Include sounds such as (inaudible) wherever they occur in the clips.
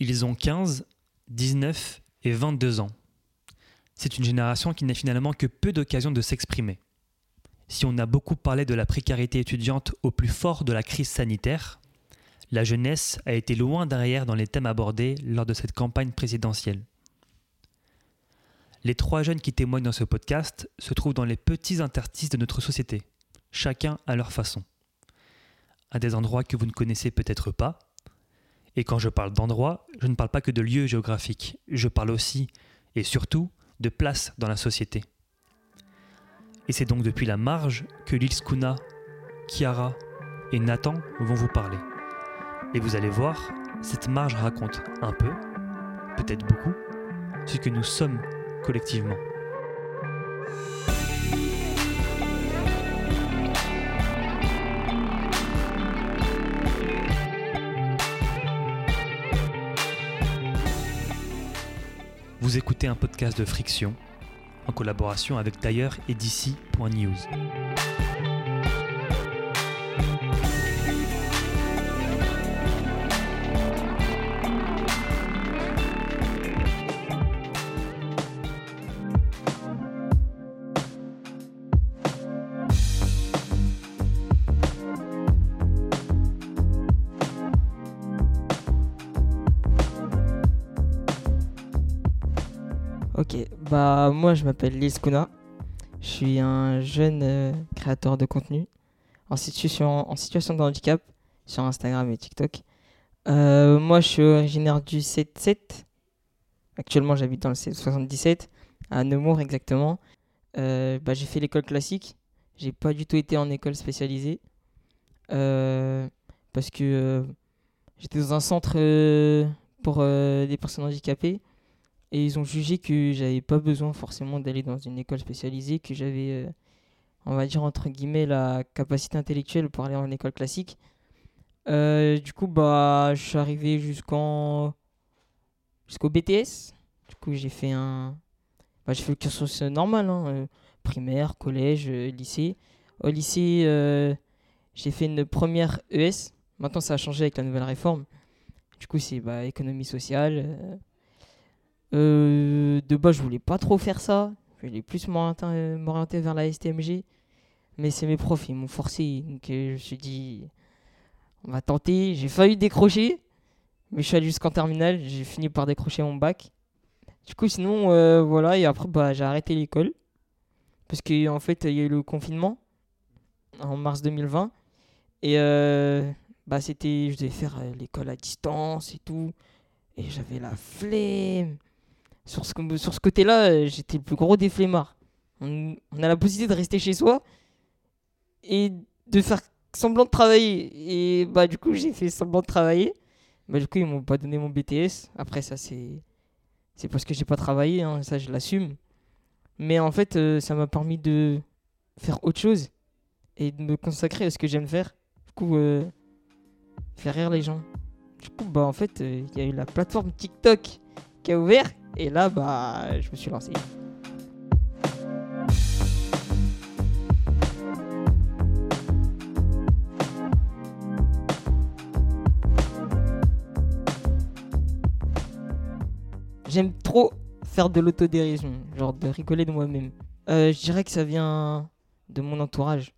Ils ont 15, 19 et 22 ans. C'est une génération qui n'a finalement que peu d'occasions de s'exprimer. Si on a beaucoup parlé de la précarité étudiante au plus fort de la crise sanitaire, la jeunesse a été loin derrière dans les thèmes abordés lors de cette campagne présidentielle. Les trois jeunes qui témoignent dans ce podcast se trouvent dans les petits interstices de notre société, chacun à leur façon. À des endroits que vous ne connaissez peut-être pas. Et quand je parle d'endroits, je ne parle pas que de lieux géographiques, je parle aussi, et surtout, de place dans la société. Et c'est donc depuis la marge que Lil Skuna, Kiara et Nathan vont vous parler. Et vous allez voir, cette marge raconte un peu, peut-être beaucoup, ce que nous sommes collectivement. Vous écoutez un podcast de Friction en collaboration avec d'ailleurs et d'ici.news. bah moi je m'appelle Lise Kuna. Je suis un jeune euh, créateur de contenu en situation, de handicap sur Instagram et TikTok. Euh, moi je suis originaire du 7-7. Actuellement j'habite dans le 77, à Nemours exactement. Euh, bah, j'ai fait l'école classique. J'ai pas du tout été en école spécialisée. Parce que j'étais dans un centre pour des personnes handicapées. Et ils ont jugé que j'avais pas besoin forcément d'aller dans une école spécialisée, que j'avais, euh, on va dire entre guillemets, la capacité intellectuelle pour aller en école classique. Euh, du coup, bah, je suis arrivé jusqu'en jusqu'au BTS. Du coup, j'ai fait un, bah, j'ai fait le cursus normal, hein, euh, primaire, collège, lycée. Au lycée, j'ai fait une première ES. Maintenant, ça a changé avec la nouvelle réforme. Du coup, c'est bah, économie sociale. Euh, de base, je voulais pas trop faire ça. Je voulais plus m'orienter vers la STMG. Mais c'est mes profs, ils m'ont forcé. Donc euh, je me suis dit, on va tenter. J'ai failli décrocher. Mais je suis allé jusqu'en terminale. J'ai fini par décrocher mon bac. Du coup, sinon, euh, voilà. Et après, bah, j'ai arrêté l'école. Parce qu'en en fait, il y a eu le confinement en mars 2020. Et bah, c'était, je devais faire l'école à distance et tout. Et j'avais la flemme. Sur ce, sur ce côté-là, euh, j'étais le plus gros des flemmards. On, a la possibilité de rester chez soi et de faire semblant de travailler. Et bah, du coup, j'ai fait semblant de travailler. Bah, du coup, ils m'ont pas donné mon BTS. Après, ça, c'est. C'est parce que j'ai pas travaillé, hein, ça, je l'assume. Mais en fait, euh, ça m'a permis de faire autre chose et de me consacrer à ce que j'aime faire. Du coup, euh, faire rire les gens. Du coup, bah, en fait, il y a eu la plateforme TikTok qui a ouvert. Et là, bah, je me suis lancé. J'aime trop faire de l'autodérision, genre de rigoler de moi-même. Euh, je dirais que ça vient de mon entourage.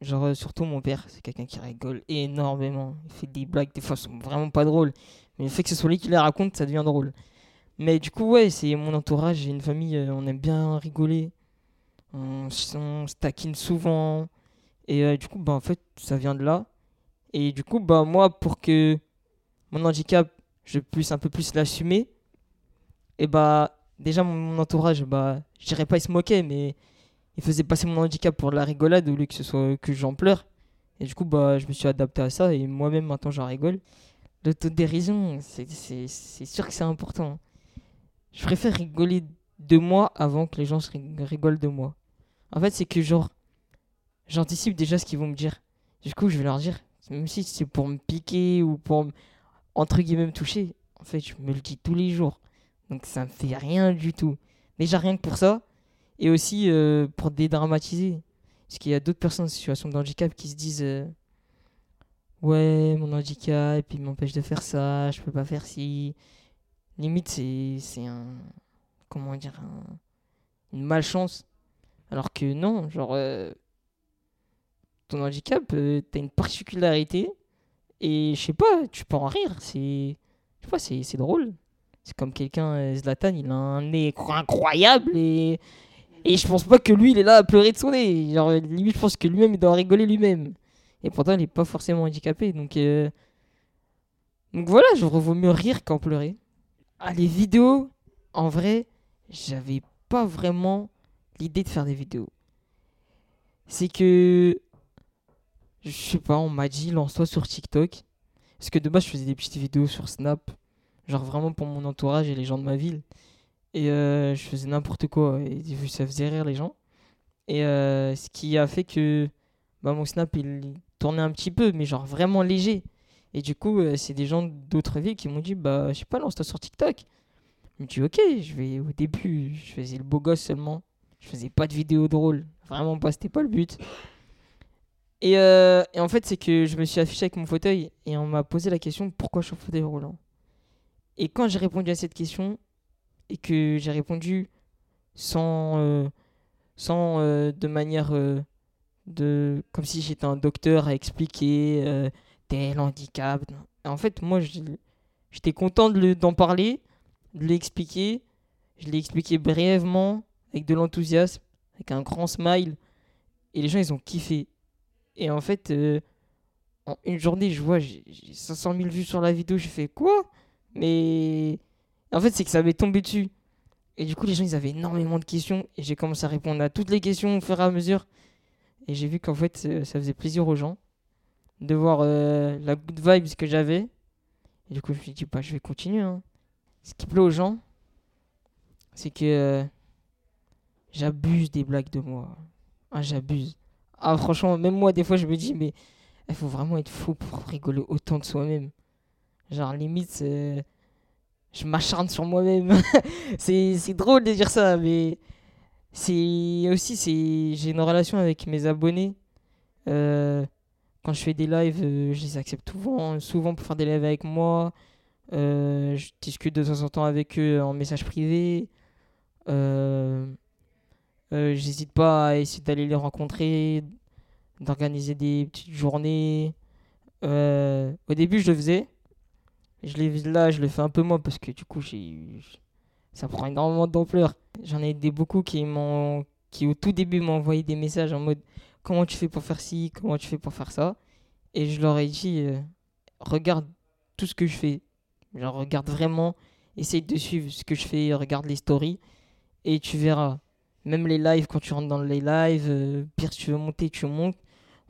Genre, euh, surtout mon père, c'est quelqu'un qui rigole énormément. Il fait des blagues, des fois, sont vraiment pas drôles. Mais le fait que ce soit lui qui les raconte, ça devient drôle. Mais du coup, ouais, c'est mon entourage. J'ai une famille, euh, on aime bien rigoler. On, on se taquine souvent. Et euh, du coup, bah, en fait, ça vient de là. Et du coup, bah, moi, pour que mon handicap, je puisse un peu plus l'assumer, et bah, déjà, mon, entourage, bah, je dirais pas, il se moquait, mais il faisait passer mon handicap pour de la rigolade au lieu que ce soit que j'en pleure. Et du coup, bah, je me suis adapté à ça et moi-même, maintenant, j'en rigole. L'autodérision, c'est sûr que c'est important. Je préfère rigoler de moi avant que les gens se rig- rigolent de moi. En fait, c'est que genre, j'anticipe déjà ce qu'ils vont me dire. Du coup, je vais leur dire, même si c'est pour me piquer ou pour, entre guillemets, me toucher, en fait, je me le dis tous les jours. Donc ça me fait rien du tout. Déjà rien que pour ça. Et aussi euh, pour dédramatiser. Parce qu'il y a d'autres personnes en situation de handicap qui se disent euh, ouais, mon handicap, il m'empêche de faire ça, je peux pas faire ci. Limite, c'est un. Comment dire un- Une malchance. Alors que non, genre. euh, ton handicap, euh, t'as une particularité. Et je sais pas, tu peux en rire. C'est. Je c'est drôle. C'est comme quelqu'un, euh, Zlatan, il a un nez incroyable et. Et je pense pas que lui, il est là à pleurer de son nez. Genre, lui, je pense que lui-même, il doit rigoler lui-même. Et pourtant, il est pas forcément handicapé. Donc, donc voilà, je vaut mieux rire qu'en pleurer. Ah, les vidéos, en vrai, j'avais pas vraiment l'idée de faire des vidéos. C'est que. Je sais pas, on m'a dit lance-toi sur TikTok. Parce que de base, je faisais des petites vidéos sur Snap. Genre vraiment pour mon entourage et les gens de ma ville. Et euh, je faisais n'importe quoi. Et ça faisait rire les gens. Et euh, ce qui a fait que bah, mon Snap, il tournait un petit peu, mais genre vraiment léger. Et du coup, euh, c'est des gens d'autres villes qui m'ont dit, bah, je sais pas, lance-toi sur TikTok. Je me dis, ok, je vais au début, je faisais le beau gosse seulement. Je faisais pas de vidéos drôles. Vraiment pas, c'était pas le but. Et, euh, et en fait, c'est que je me suis affiché avec mon fauteuil et on m'a posé la question pourquoi je suis en fauteuil roulant? Et quand j'ai répondu à cette question et que j'ai répondu sans, euh, sans de manière de comme si j'étais un docteur à expliquer tel handicap. En fait, moi, je- j'étais content d'en parler, de l'expliquer. Je l'ai expliqué brièvement, avec de l'enthousiasme, avec un grand smile. Et les gens, ils ont kiffé. Et en fait, euh, en une journée, je vois, j'ai j'ai 500 000 vues sur la vidéo. J'ai fait quoi? Mais en fait, c'est que ça m'est tombé dessus. Et du coup, les gens, ils avaient énormément de questions. Et j'ai commencé à répondre à toutes les questions au fur et à mesure. Et j'ai vu qu'en fait, euh, ça faisait plaisir aux gens de voir euh, la good vibes que j'avais. Et du coup, je me suis dit, bah, je vais continuer. hein. Ce qui plaît aux gens, c'est que euh, j'abuse des blagues de moi. Ah, j'abuse. Ah, franchement, même moi, des fois, je me dis, mais il faut vraiment être fou pour rigoler autant de soi-même. Genre, limite, c'est- je m'acharne sur moi-même. (laughs) c'est drôle de dire ça, mais c'est aussi, j'ai une relation avec mes abonnés. Euh, quand je fais des lives, euh, je les accepte souvent, souvent pour faire des lives avec moi. Euh, je discute de temps en temps avec eux en message privé. Euh, J'hésite pas à essayer d'aller les rencontrer, d'organiser des petites journées. Au début, je le faisais. Je là, je le fais un peu moins parce que du coup, ça prend énormément d'ampleur. J'en ai des beaucoup qui m'ont qui au tout début m'ont envoyé des messages en mode comment tu fais pour faire ci, comment tu fais pour faire ça. Et je leur ai dit euh, regarde tout ce que je fais. Genre regarde vraiment, essaye de suivre ce que je fais, regarde les stories et tu verras. Même les lives, quand tu rentres dans les lives, euh, pire si tu veux monter, tu montes.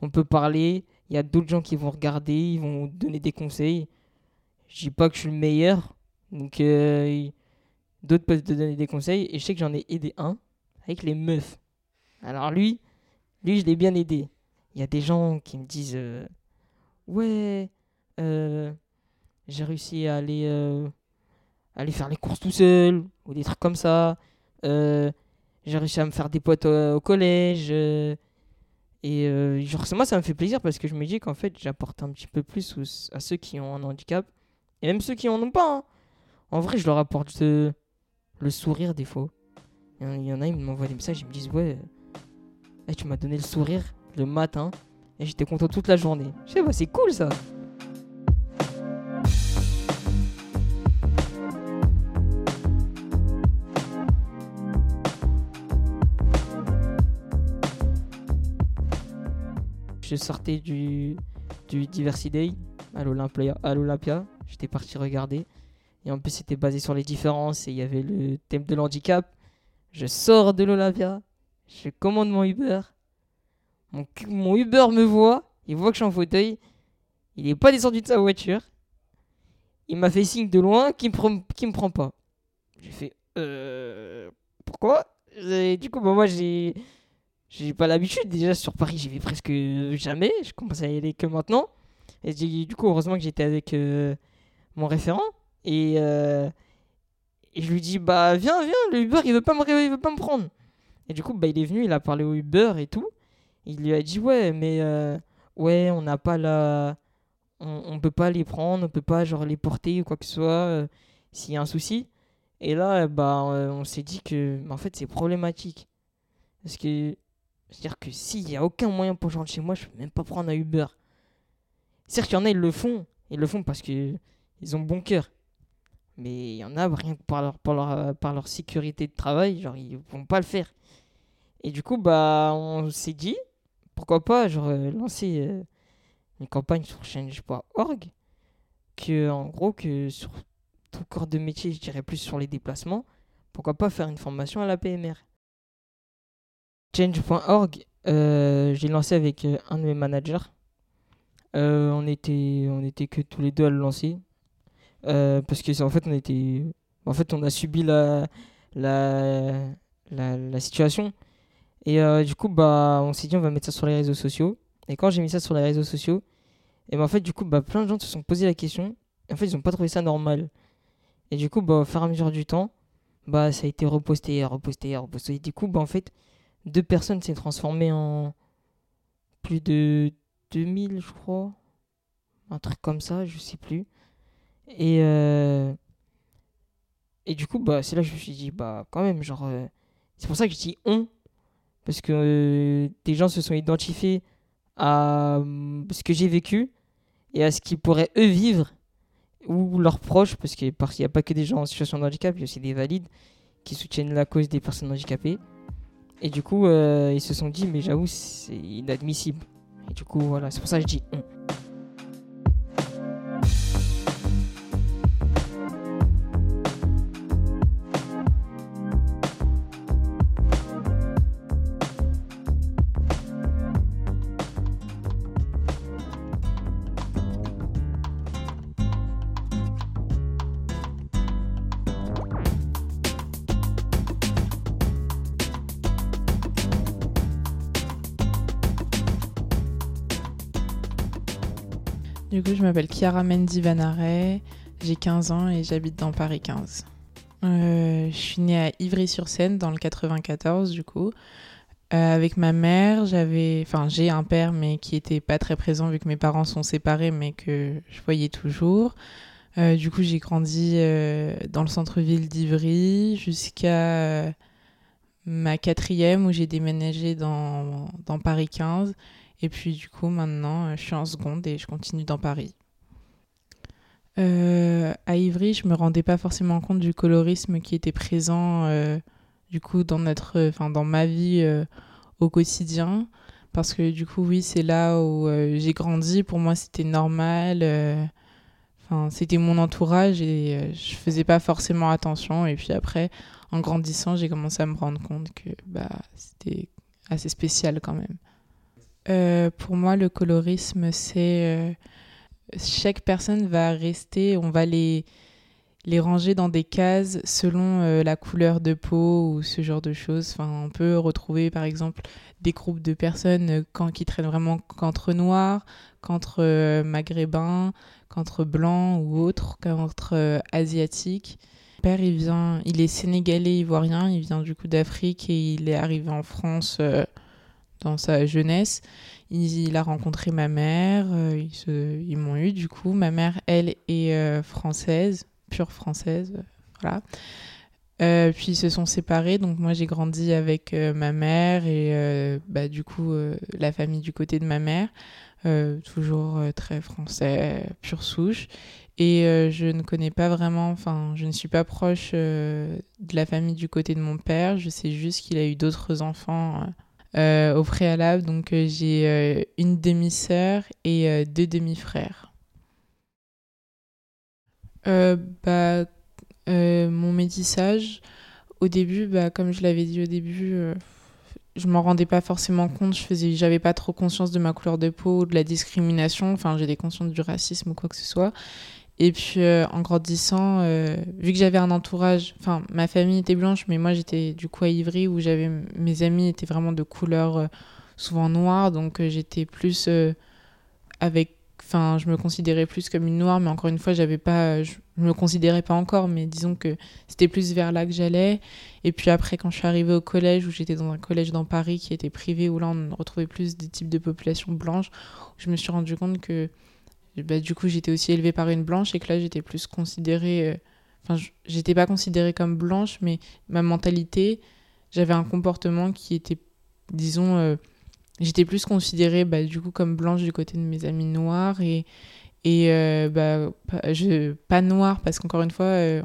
On peut parler. Il y a d'autres gens qui vont regarder, ils vont donner des conseils. Je dis pas que je suis le meilleur. Donc, euh, d'autres peuvent te donner des conseils. Et je sais que j'en ai aidé un avec les meufs. Alors, lui, lui, je l'ai bien aidé. Il y a des gens qui me disent euh, Ouais, euh, j'ai réussi à aller, euh, aller faire les courses tout seul, ou des trucs comme ça. J'ai réussi à me faire des potes au, collège. et genre, moi, ça me fait plaisir parce que je me dis qu'en fait, j'apporte un petit peu plus à ceux qui ont un handicap. Et même ceux qui en ont pas. hein. En vrai, je leur apporte le sourire des fois. Il y en a, ils m'envoient des messages, ils me disent Ouais, eh, tu m'as donné le sourire le matin. Et j'étais content toute la journée. Je sais pas, c'est cool ça. Je sortais du, du Diversity Day à l'Olympia. J'étais parti regarder. Et en plus, c'était basé sur les différences. Et il y avait le thème de l'handicap. Je sors de l'Olympia. Je commande mon Uber. Mon, Uber me voit. Il voit que je suis en fauteuil. Il n'est pas descendu de sa voiture. Il m'a fait signe de loin qu'il me, me prend pas. J'ai fait euh, Pourquoi? Du coup, bah, moi, j'ai. J'ai pas l'habitude. Déjà, sur Paris, j'y vais presque jamais. Je commence à y aller que maintenant. Et du coup, heureusement que j'étais avec euh, mon référent. Et, euh, et je lui dis Bah, viens, viens, le Uber, il veut pas me, il veut pas me prendre. Et du coup, bah, il est venu, il a parlé au Uber et tout. Il lui a dit Ouais, mais. euh, ouais, on n'a pas la. on, ne peut pas les prendre, on peut pas genre les porter ou quoi que ce soit euh, s'il y a un souci. Et là, bah, on s'est dit que en fait c'est problématique. Parce que c'est-à-dire que s'il n'y a aucun moyen pour rentrer chez moi, je peux même pas prendre un Uber. Certes, qu'il y en a, ils le font. Ils le font parce que ils ont bon cœur. Mais il y en a, rien que par leur, par, leur, par leur sécurité de travail, genre, ils vont pas le faire. Et du coup, bah, on s'est dit, pourquoi pas, euh, lancer euh, une campagne sur change.org, que, en gros, que sur tout corps de métier, je dirais plus sur les déplacements, pourquoi pas faire une formation à la PMR. Change.org, euh, j'ai lancé avec un de mes managers. on, était, on était que tous les deux à le lancer. Parce que en fait on était en fait on a subi la la, la, situation et euh, du coup bah on s'est dit on va mettre ça sur les réseaux sociaux. Et quand j'ai mis ça sur les réseaux sociaux et ben en fait du coup bah plein de gens se sont posé la question. Et en fait ils ont pas trouvé ça normal. Et du coup bah au fur et à mesure du temps bah ça a été reposté reposté reposté. Et du coup bah en fait deux personnes s'est transformé en plus de 2000 je crois. Un truc comme ça je sais plus. Et, euh, et du coup, bah, c'est là que je me suis dit, bah, quand même, genre. Euh, c'est pour ça que je dis on. Parce que euh, des gens se sont identifiés à ce que j'ai vécu et à ce qu'ils pourraient eux vivre ou leurs proches, parce qu'il n'y a pas que des gens en situation de handicap, il y a aussi des valides qui soutiennent la cause des personnes handicapées. Et du coup, ils se sont dit, mais j'avoue, c'est inadmissible. Et du coup, voilà, c'est pour ça que je dis on. Du coup, je m'appelle Chiara Mendy Vanaret, j'ai 15 ans et j'habite dans Paris 15. Euh, je suis née à Ivry-sur-Seine dans le 94 du coup. Euh, avec ma mère, j'avais, enfin j'ai un père mais qui était pas très présent vu que mes parents sont séparés mais que je voyais toujours. Euh, du coup j'ai grandi dans le centre-ville d'Ivry jusqu'à ma quatrième où j'ai déménagé dans, dans Paris 15 et puis du coup, maintenant, euh, je suis en seconde et je continue dans Paris. Euh, à Ivry, je me rendais pas forcément compte du colorisme qui était présent euh, du coup dans notre, enfin dans ma vie au quotidien, parce que du coup oui c'est là où j'ai grandi. Pour moi c'était normal, enfin c'était mon entourage et je faisais pas forcément attention. Et puis après en grandissant j'ai commencé à me rendre compte que bah c'était assez spécial quand même. Euh, pour moi, le colorisme, c'est euh, chaque personne va rester, on va les, les ranger dans des cases selon euh, la couleur de peau ou ce genre de choses. Enfin, on peut retrouver par exemple des groupes de personnes quand, qui traînent vraiment qu'entre noirs, qu'entre maghrébins, qu'entre blancs ou autres, qu'entre asiatiques. Mon père, il vient, il est sénégalais ivoirien, il vient du coup d'Afrique et il est arrivé en France dans sa jeunesse. Il, a rencontré ma mère, euh, ils, m'ont eu du coup. Ma mère, elle, est euh, française, pure française, voilà. Euh, puis ils se sont séparés, donc moi j'ai grandi avec ma mère et bah, du coup la famille du côté de ma mère, toujours très français, pure souche. Et je ne connais pas vraiment, enfin je ne suis pas proche de la famille du côté de mon père, je sais juste qu'il a eu d'autres enfants euh, au préalable. Donc euh, j'ai euh, une demi-sœur et deux demi-frères. bah, mon métissage, au début, bah, comme je l'avais dit au début, je m'en rendais pas forcément compte. Je faisais, j'avais pas trop conscience de ma couleur de peau, de la discrimination. Enfin, j'étais consciente du racisme ou quoi que ce soit. Et puis euh, en grandissant, euh, vu que j'avais un entourage, enfin ma famille était blanche, mais moi j'étais du coup à Ivry où j'avais mes amis étaient vraiment de couleur euh, souvent noire, donc j'étais plus avec, enfin je me considérais plus comme une noire, mais encore une fois j'avais pas, je, me considérais pas encore, mais disons que c'était plus vers là que j'allais. Et puis après quand je suis arrivée au collège où j'étais dans un collège dans Paris qui était privé où là on retrouvait plus des types de populations blanches, je me suis rendu compte que bah, du coup, j'étais aussi élevée par une blanche et que là, j'étais plus considérée. Euh, enfin, j'étais pas considérée comme blanche, mais ma mentalité, j'avais un comportement qui était, disons, euh, j'étais plus considérée bah, du coup comme blanche du côté de mes amis noirs et, et euh, bah, pas, je, noire parce qu'encore une fois,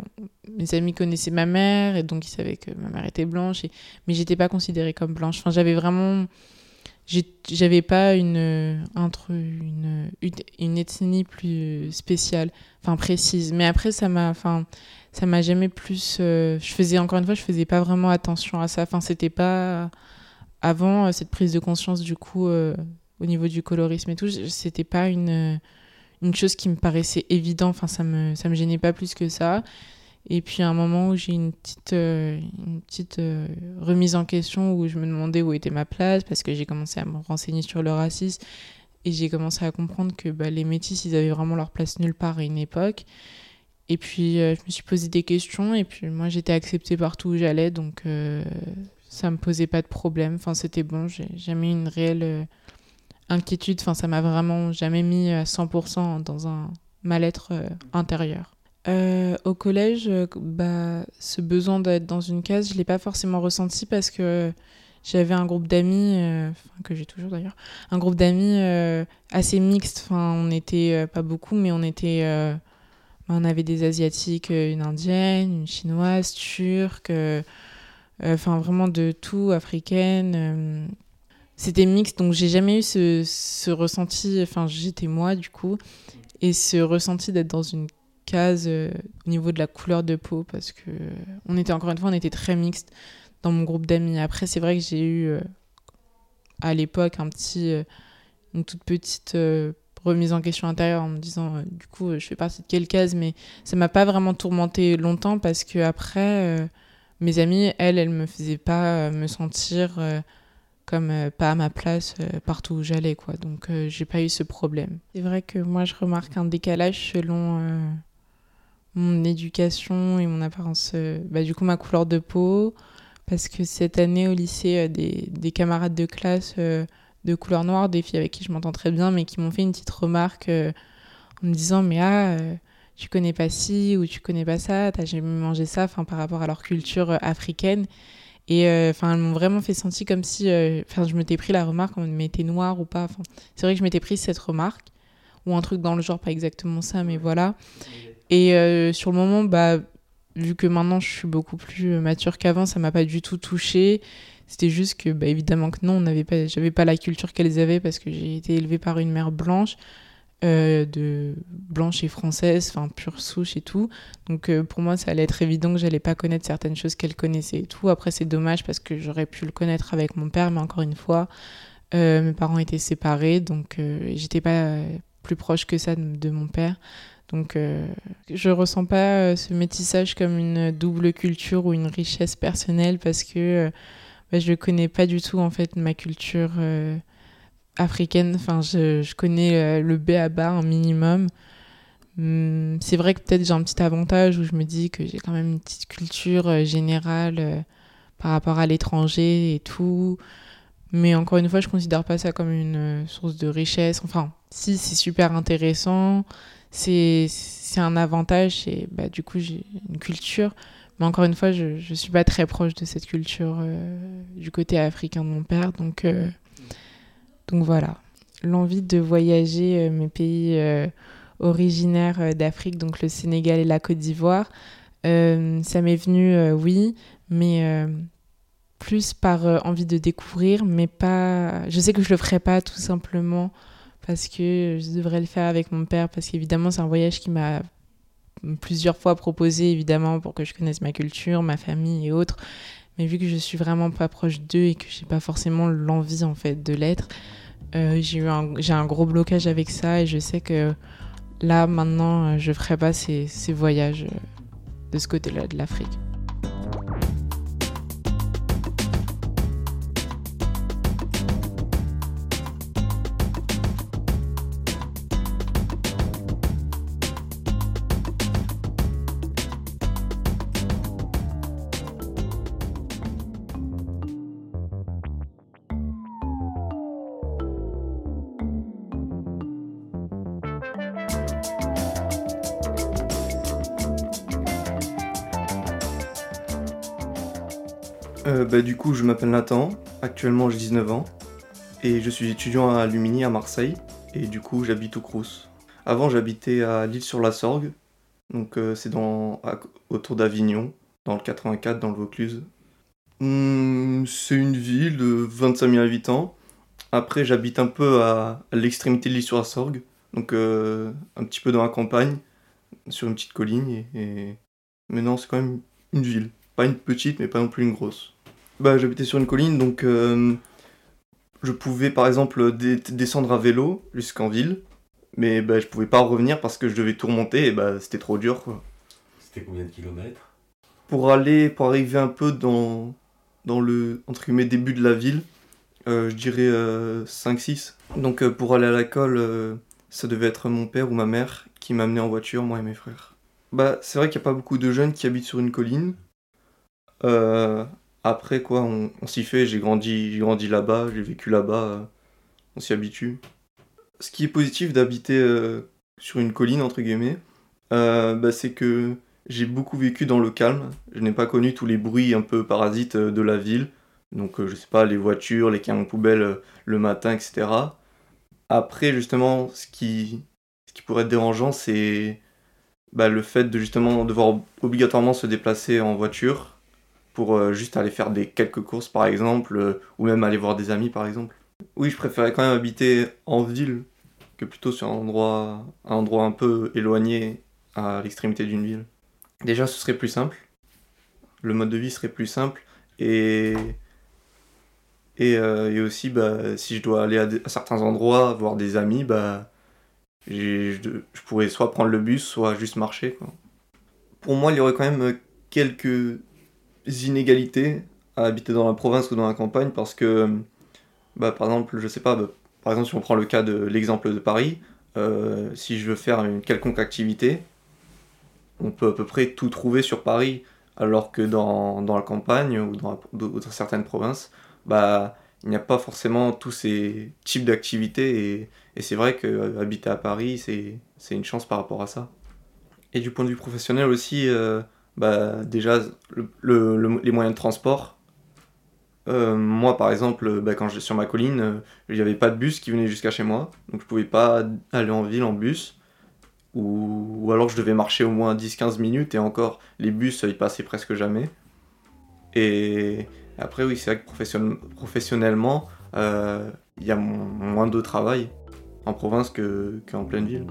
mes amis connaissaient ma mère et donc ils savaient que ma mère était blanche, mais j'étais pas considérée comme blanche. Enfin, j'avais vraiment j'avais pas une, entre une, une, ethnie plus spéciale, enfin précise. Mais après, ça m'a, enfin, ça m'a jamais plus. Euh, je faisais encore une fois, je faisais pas vraiment attention à ça. Enfin, c'était pas avant euh, cette prise de conscience du coup euh, au niveau du colorisme et tout. C'était pas une une chose qui me paraissait évident. Enfin, ça me ça me gênait pas plus que ça. Et puis à un moment où j'ai une petite, euh, une petite euh, remise en question où je me demandais où était ma place parce que j'ai commencé à me renseigner sur le racisme et j'ai commencé à comprendre que bah, les métis, ils avaient vraiment leur place nulle part à une époque. Et puis euh, je me suis posé des questions et puis moi j'étais acceptée partout où j'allais donc ça me posait pas de problème. Enfin c'était bon, j'ai jamais eu une réelle inquiétude. Enfin ça m'a vraiment jamais mis à 100% dans un mal-être intérieur. Euh, au collège, euh, bah, ce besoin d'être dans une case, je ne l'ai pas forcément ressenti parce que j'avais un groupe d'amis, euh, que j'ai toujours d'ailleurs, un groupe d'amis assez mixte. Enfin, on n'était pas beaucoup, mais on était. On avait des Asiatiques, une Indienne, une Chinoise, Turque, enfin vraiment de tout, africaine. C'était mixte, donc j'ai jamais eu ce, ce ressenti. Enfin, j'étais moi du coup, et ce ressenti d'être dans une case euh, au niveau de la couleur de peau parce que on était encore une fois on était très mixte dans mon groupe d'amis. Après c'est vrai que j'ai eu euh, à l'époque un petit euh, une toute petite remise en question intérieure en me disant du coup je fais partie de quelle case mais ça m'a pas vraiment tourmenté longtemps parce que après mes amies elles elles me faisaient pas me sentir comme pas à ma place partout où j'allais quoi donc j'ai pas eu ce problème c'est vrai que moi je remarque un décalage selon mon éducation et mon apparence, euh, bah, du coup ma couleur de peau, parce que cette année au lycée, euh, des, des, camarades de classe euh, de couleur noire, des filles avec qui je m'entends très bien, mais qui m'ont fait une petite remarque en me disant mais ah tu connais pas ci ou tu connais pas ça, t'as jamais mangé ça, enfin par rapport à leur culture africaine. Et enfin, elles m'ont vraiment fait sentir comme si, enfin, je m'étais pris la remarque, on me t'es noir ou pas. Enfin, c'est vrai que je m'étais pris cette remarque ou un truc dans le genre, pas exactement ça, mais voilà. Et euh, sur le moment, bah, vu que maintenant je suis beaucoup plus mature qu'avant, ça m'a pas du tout touché. C'était juste que, bah, évidemment que non, on n'avait pas, j'avais pas la culture qu'elles avaient parce que j'ai été élevée par une mère blanche, euh, de blanche et française, enfin pure souche et tout. Donc euh, pour moi, ça allait être évident que j'allais pas connaître certaines choses qu'elle connaissait et tout. Après, c'est dommage parce que j'aurais pu le connaître avec mon père, mais encore une fois, mes parents étaient séparés, donc j'étais pas plus proche que ça de mon père. Donc euh, je ressens pas euh, ce métissage comme une double culture ou une richesse personnelle parce que euh, bah, je connais pas du tout en fait ma culture africaine. Enfin, je, connais le B à bas un minimum. Hum, c'est vrai que peut-être j'ai un petit avantage où je me dis que j'ai quand même une petite culture générale par rapport à l'étranger et tout. Mais encore une fois, je considère pas ça comme une source de richesse. Enfin, si, c'est super intéressant c'est un avantage et bah, du coup j'ai une culture. Mais encore une fois je ne suis pas très proche de cette culture euh, du côté africain de mon père. Donc euh, donc voilà. L'envie de voyager euh, mes pays originaires d'Afrique donc le Sénégal et la Côte d'Ivoire ça m'est venu oui mais plus par envie de découvrir mais pas je sais que je le ferai pas tout simplement parce que je devrais le faire avec mon père, parce qu'évidemment, c'est un voyage qui m'a plusieurs fois proposé, évidemment, pour que je connaisse ma culture, ma famille et autres. Mais vu que je suis vraiment pas proche d'eux et que j'ai pas forcément l'envie, en fait, de l'être, euh, j'ai un, un gros blocage avec ça et je sais que là, maintenant, je ferai pas ces, ces voyages euh, de ce côté-là de l'Afrique. Euh, bah, du coup, je m'appelle Nathan, actuellement j'ai 19 ans, et je suis étudiant à Lumini à Marseille, et du coup j'habite au Crous. Avant j'habitais à l'île-sur-la-Sorgue, donc euh, c'est dans autour d'Avignon, dans le 84, dans le Vaucluse. Hmm, c'est une ville de 25 000 habitants. Après j'habite un peu à, l'extrémité de l'île-sur-la-Sorgue, donc euh, un petit peu dans la campagne, sur une petite colline, et- mais non c'est quand même une ville. Pas une petite, mais pas non plus une grosse. Bah, j'habitais sur une colline, donc euh, je pouvais par exemple descendre à vélo jusqu'en ville, mais bah, je pouvais pas revenir parce que je devais tout remonter et bah, c'était trop dur. Quoi. C'était combien de kilomètres? Pour aller, pour arriver un peu dans, dans le entre guillemets, début de la ville, euh, je dirais 5-6. Donc euh, pour aller à l'école, euh, ça devait être mon père ou ma mère qui m'amenait en voiture, moi et mes frères. Bah, c'est vrai qu'il n'y a pas beaucoup de jeunes qui habitent sur une colline. Euh, après, quoi, on, s'y fait. J'ai grandi, grandi là-bas, j'ai vécu là-bas. euh, on s'y habitue. Ce qui est positif d'habiter euh, sur une colline, entre guillemets, euh, bah, c'est que j'ai beaucoup vécu dans le calme. Je n'ai pas connu tous les bruits un peu parasites de la ville. Donc, je sais pas, les voitures, les camions poubelles le matin, etc. Après, justement, ce qui, ce qui pourrait être dérangeant, c'est bah, le fait de justement devoir obligatoirement se déplacer en voiture pour euh, juste aller faire des quelques courses par exemple, euh, ou même aller voir des amis par exemple. Oui, je préférais quand même habiter en ville que plutôt sur un endroit, un endroit un peu éloigné à l'extrémité d'une ville. Déjà, ce serait plus simple. Le mode de vie serait plus simple. Et, et, euh, et aussi, bah, si je dois aller à, certains endroits, voir des amis, bah, je, je pourrais soit prendre le bus, soit juste marcher. quoi. Pour moi, il y aurait quand même quelques inégalités à habiter dans la province ou dans la campagne parce que, bah, par exemple, je sais pas, bah, par exemple, si on prend le cas de l'exemple de Paris, euh, si je veux faire une quelconque activité, on peut à peu près tout trouver sur Paris, alors que dans, dans la campagne ou dans, la- certaines provinces, bah, il n'y a pas forcément tous ces types d'activités et, et c'est vrai que euh, habiter à Paris, c'est une chance par rapport à ça. Et du point de vue professionnel aussi, euh, bah, déjà, le- le- le- les moyens de transport. Euh, moi, par exemple, bah, quand j'étais sur ma colline, euh, il n'y avait pas de bus qui venait jusqu'à chez moi, donc je pouvais pas aller en ville en bus. Ou, ou alors je devais marcher au moins 10-15 minutes, et encore, les bus, ils passaient presque jamais. Et après, oui, c'est vrai que profession- professionnellement, euh, il y a mo- moins de travail en province que- qu'en pleine ville.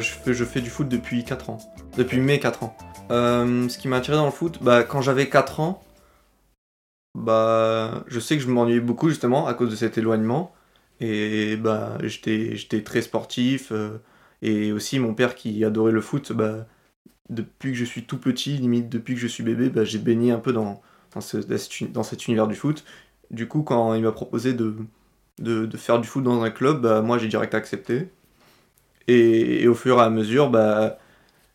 Je, fais, je fais du foot depuis 4 ans. Depuis mai 4 ans. Euh, ce qui m'a attiré dans le foot, bah, quand j'avais 4 ans, bah, je sais que je m'ennuyais beaucoup justement à cause de cet éloignement. Et bah, j'étais, j'étais très sportif. euh, et aussi mon père qui adorait le foot, bah, depuis que je suis tout petit, limite depuis que je suis bébé, bah, j'ai baigné un peu dans, dans cet univers du foot. Du coup, quand il m'a proposé de, de, de faire du foot dans un club, bah, moi j'ai direct accepté. Et, au fur et à mesure, bah,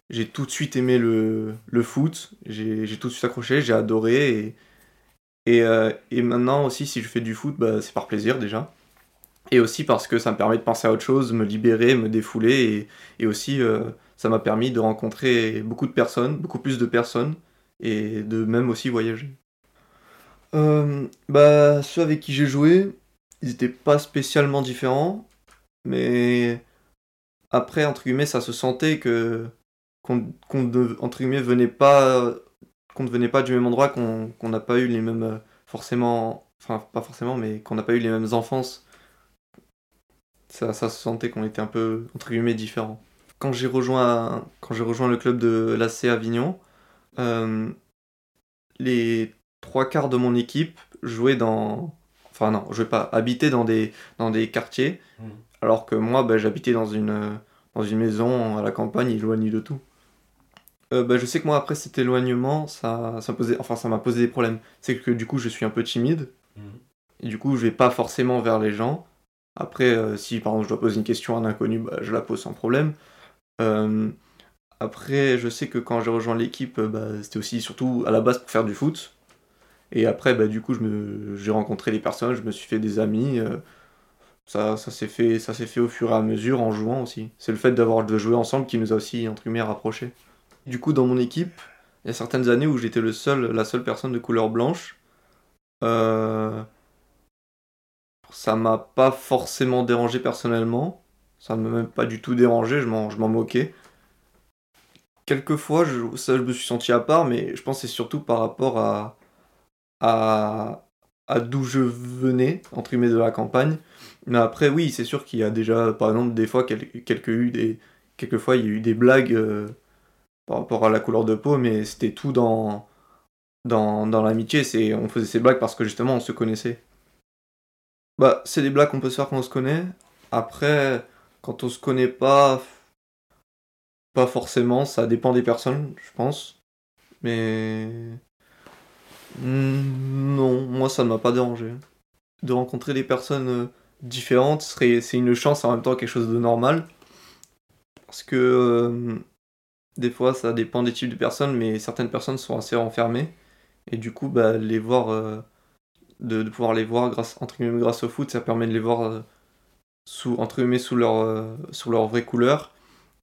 j'ai tout de suite aimé le, le foot, j'ai tout de suite accroché, j'ai adoré. Et, et, euh, et maintenant aussi, si je fais du foot, bah, c'est par plaisir déjà. Et aussi parce que ça me permet de penser à autre chose, me libérer, me défouler. Et, et aussi, euh, ça m'a permis de rencontrer beaucoup de personnes, beaucoup plus de personnes, et de même aussi voyager. Euh, bah, ceux avec qui j'ai joué, ils n'étaient pas spécialement différents, mais après, entre guillemets, ça se sentait que qu'on ne- entre guillemets venait pas qu'on ne venait pas du même endroit qu'on qu'on n'a pas eu les mêmes forcément enfin pas forcément mais qu'on n'a pas eu les mêmes enfances. Ça, ça se sentait qu'on était un peu entre guillemets différents. Quand j'ai rejoint quand j'ai rejoint le club de l'AC Avignon euh, les trois quarts de mon équipe jouaient dans enfin non je pas habitaient dans des dans des quartiers. Mhm. Alors que moi bah, j'habitais dans une euh, dans une maison à la campagne éloignée de tout. Euh, bah, je sais que moi après cet éloignement ça ça posait enfin ça m'a posé des problèmes. C'est que du coup je suis un peu timide. Mhm. et du coup je vais pas forcément vers les gens. Après euh, si par exemple je dois poser une question à un inconnu bah, je la pose sans problème. Euh, après je sais que quand j'ai rejoint l'équipe bah, c'était aussi surtout à la base pour faire du foot. Et après, bah, du coup, me- j'ai rencontré des personnes, je me suis fait des amis. euh, ça, ça s'est fait, fait au fur et à mesure en jouant aussi. C'est le fait d'avoir de jouer ensemble qui nous a aussi, entre guillemets, rapprochés. Du coup, dans mon équipe, il y a certaines années où j'étais le seul, la seule personne de couleur blanche. Euh, ça m'a pas forcément dérangé personnellement. Ça ne m'a même pas du tout dérangé, je m'en, je m'en moquais. Quelquefois, je, ça, je me suis senti à part, mais je pense que c'est surtout par rapport à, à, à d'où je venais, entre guillemets, de la campagne. Mais après, oui, c'est sûr qu'il y a déjà, par exemple, des fois, quel- quelques, eu des, quelquefois, il y a eu des blagues euh, par rapport à la couleur de peau, mais c'était tout dans, dans, dans l'amitié. On faisait ces blagues parce que justement, on se connaissait. Bah, c'est des blagues qu'on peut se faire quand on se connaît. Après, quand on se connaît pas, pas forcément, ça dépend des personnes, je pense. Mais. Hmm, Non, moi ça ne m'a pas dérangé. De rencontrer des personnes différentes, serait, c'est une chance en même temps quelque chose de normal. Parce que euh, des fois ça dépend des types de personnes, mais certaines personnes sont assez renfermées. Et du coup, bah, les voir, euh, de, pouvoir les voir grâce, entre guillemets, grâce au foot, ça permet de les voir euh, sous, entre guillemets, sous leur, sous leur vraie couleur.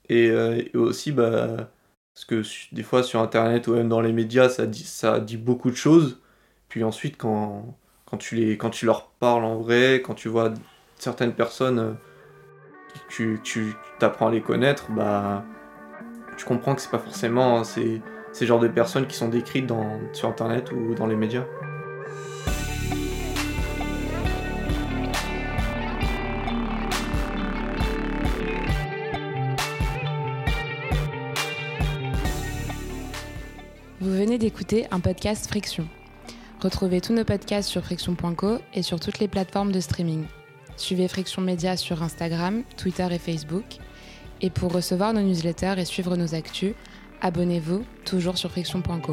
Et, et aussi, bah, parce que des fois sur internet ou même dans les médias, ça dit, ça dit beaucoup de choses. Puis ensuite, quand, quand, tu les, quand tu leur parles en vrai, quand tu vois certaines personnes, euh, tu, tu t'apprends à les connaître, bah, tu comprends que c'est pas forcément ces, ces genres de personnes qui sont décrites dans, sur internet ou dans les médias. Vous venez d'écouter un podcast Friction. Retrouvez tous nos podcasts sur friction.co et sur toutes les plateformes de streaming. Suivez Friction Média sur Instagram, Twitter et Facebook. Et pour recevoir nos newsletters et suivre nos actus, abonnez-vous toujours sur friction.co.